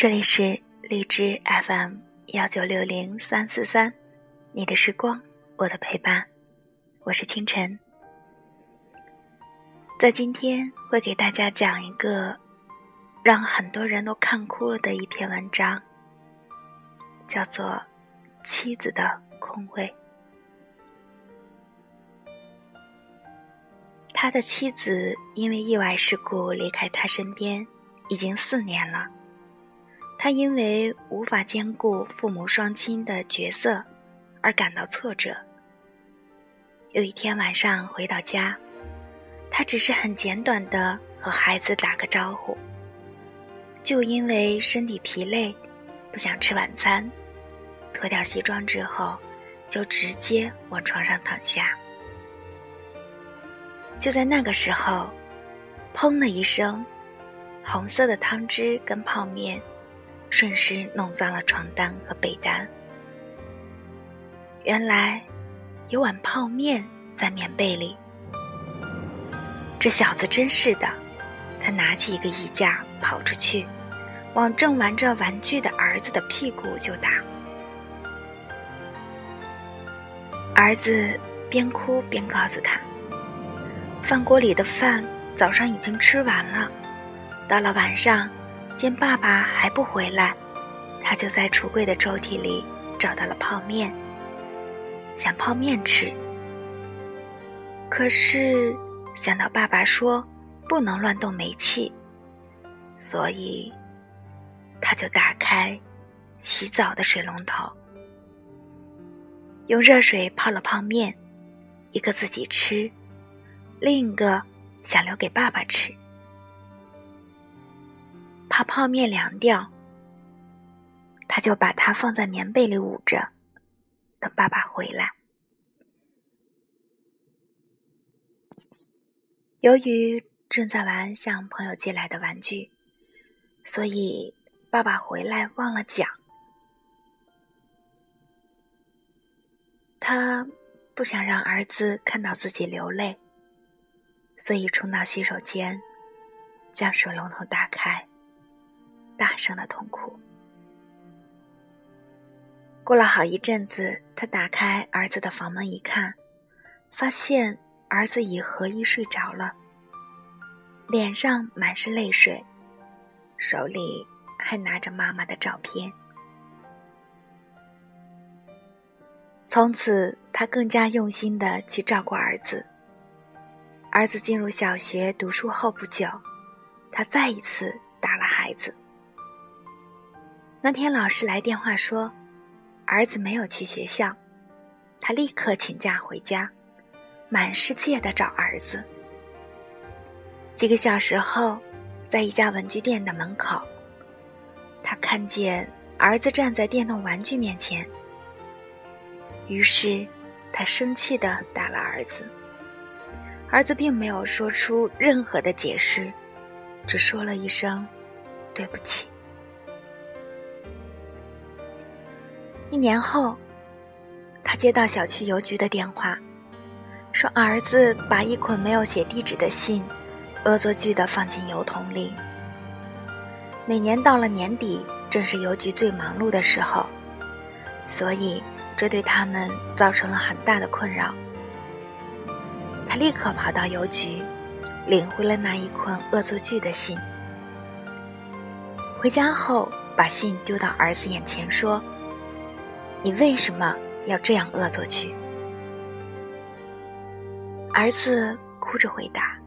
这里是荔枝 FM 幺九六零三四三，你的时光，我的陪伴，我是清晨。在今天会给大家讲一个让很多人都看哭了的一篇文章，叫做《妻子的空位》。他的妻子因为意外事故离开他身边，已经四年了。他因为无法兼顾父母双亲的角色，而感到挫折。有一天晚上回到家，他只是很简短的和孩子打个招呼，就因为身体疲累，不想吃晚餐，脱掉西装之后，就直接往床上躺下。就在那个时候，砰的一声，红色的汤汁跟泡面。顺势弄脏了床单和被单。原来有碗泡面在棉被里。这小子真是的，他拿起一个衣架跑出去，往正玩着玩具的儿子的屁股就打。儿子边哭边告诉他：“饭锅里的饭早上已经吃完了，到了晚上。”见爸爸还不回来，他就在橱柜的抽屉里找到了泡面，想泡面吃。可是想到爸爸说不能乱动煤气，所以他就打开洗澡的水龙头，用热水泡了泡面，一个自己吃，另一个想留给爸爸吃。把泡面凉掉，他就把它放在棉被里捂着，等爸爸回来。由于正在玩向朋友借来的玩具，所以爸爸回来忘了讲。他不想让儿子看到自己流泪，所以冲到洗手间，将水龙头打开。大声的痛哭。过了好一阵子，他打开儿子的房门一看，发现儿子已合衣睡着了，脸上满是泪水，手里还拿着妈妈的照片。从此，他更加用心的去照顾儿子。儿子进入小学读书后不久，他再一次打了孩子。那天老师来电话说，儿子没有去学校，他立刻请假回家，满世界的找儿子。几个小时后，在一家文具店的门口，他看见儿子站在电动玩具面前，于是他生气的打了儿子。儿子并没有说出任何的解释，只说了一声对不起。一年后，他接到小区邮局的电话，说儿子把一捆没有写地址的信，恶作剧的放进邮筒里。每年到了年底，正是邮局最忙碌的时候，所以这对他们造成了很大的困扰。他立刻跑到邮局，领回了那一捆恶作剧的信。回家后，把信丢到儿子眼前，说。你为什么要这样恶作剧？儿子哭着回答：“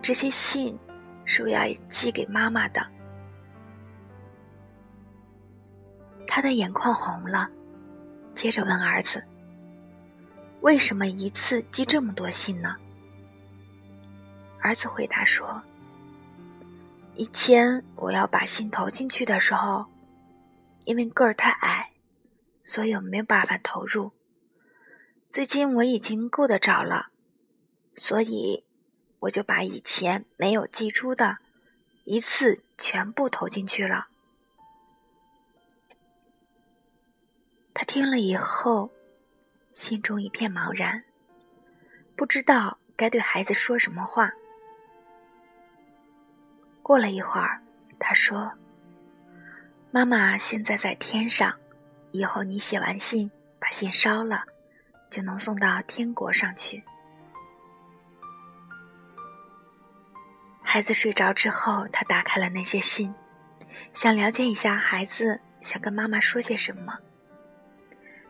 这些信是我要寄给妈妈的。”他的眼眶红了，接着问儿子：“为什么一次寄这么多信呢？”儿子回答说：“以前我要把信投进去的时候，因为个儿太矮。”所以我没有办法投入。最近我已经够得着了，所以我就把以前没有寄出的，一次全部投进去了。他听了以后，心中一片茫然，不知道该对孩子说什么话。过了一会儿，他说：“妈妈现在在天上，以后你写完信，把信烧了，就能送到天国上去。”孩子睡着之后，他打开了那些信，想了解一下孩子想跟妈妈说些什么。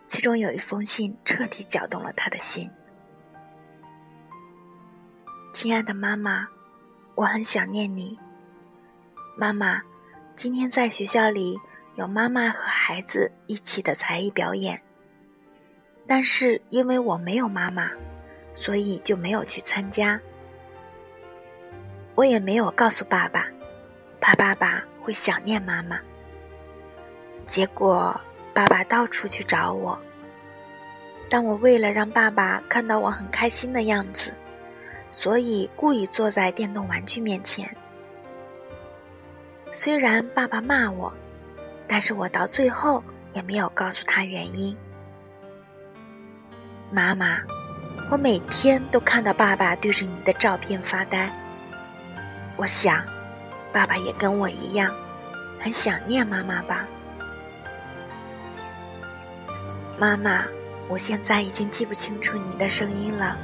其中有一封信彻底搅动了他的心。亲爱的妈妈，我很想念你。妈妈，今天在学校里有妈妈和孩子一起的才艺表演，但是因为我没有妈妈，所以就没有去参加。我也没有告诉爸爸，怕爸爸会想念妈妈。结果爸爸到处去找我。但我为了让爸爸看到我很开心的样子，所以故意坐在电动玩具面前。虽然爸爸骂我，但是我到最后也没有告诉他原因。妈妈，我每天都看到爸爸对着你的照片发呆。我想，爸爸也跟我一样，很想念妈妈吧。妈妈，我现在已经记不清楚你的声音了。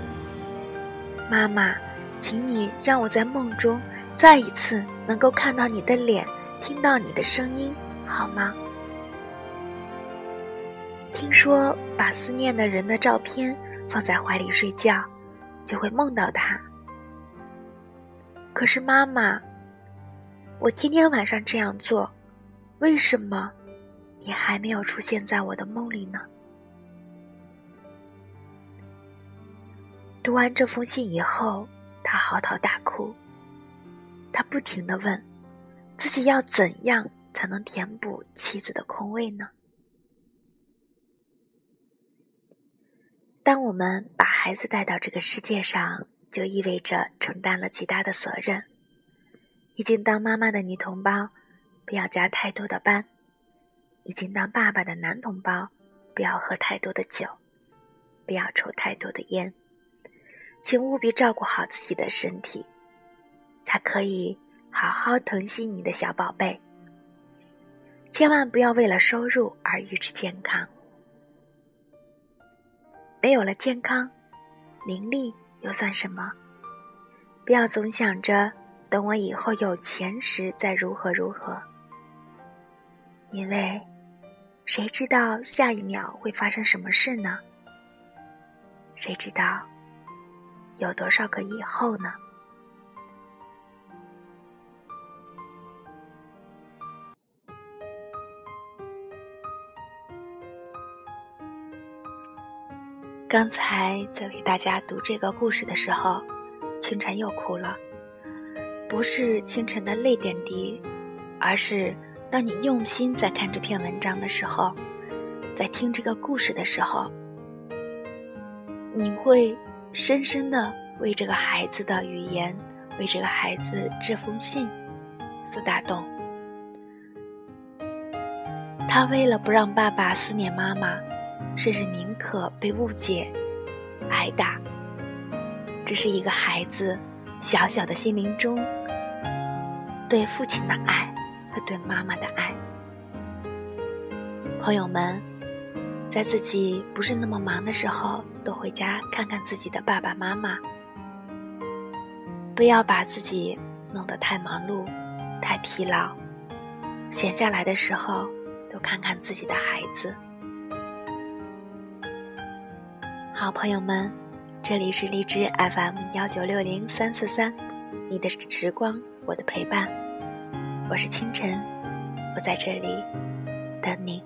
妈妈，请你让我在梦中再一次能够看到你的脸，听到你的声音，好吗？听说把思念的人的照片放在怀里睡觉，就会梦到他。可是妈妈，我天天晚上这样做，为什么你还没有出现在我的梦里呢？读完这封信以后，他嚎啕大哭。他不停的问，自己要怎样才能填补妻子的空位呢？当我们把孩子带到这个世界上。就意味着承担了极大的责任。已经当妈妈的女同胞，不要加太多的班；已经当爸爸的男同胞，不要喝太多的酒，不要抽太多的烟。请务必照顾好自己的身体，才可以好好疼惜你的小宝贝。千万不要为了收入而预支健康。没有了健康，名利。又算什么？不要总想着等我以后有钱时再如何如何，因为谁知道下一秒会发生什么事呢？谁知道有多少个以后呢？刚才在为大家读这个故事的时候，清晨又哭了。不是清晨的泪点滴，而是当你用心在看这篇文章的时候，在听这个故事的时候，你会深深的为这个孩子的语言，为这个孩子这封信所打动。他为了不让爸爸思念妈妈。甚至宁可被误解、挨打，这是一个孩子小小的心灵中对父亲的爱和对妈妈的爱。朋友们，在自己不是那么忙的时候，多回家看看自己的爸爸妈妈，不要把自己弄得太忙碌、太疲劳。闲下来的时候，多看看自己的孩子。好朋友们，这里是荔枝 FM 幺九六零三四三，你的时光，我的陪伴，我是清晨，我在这里等你。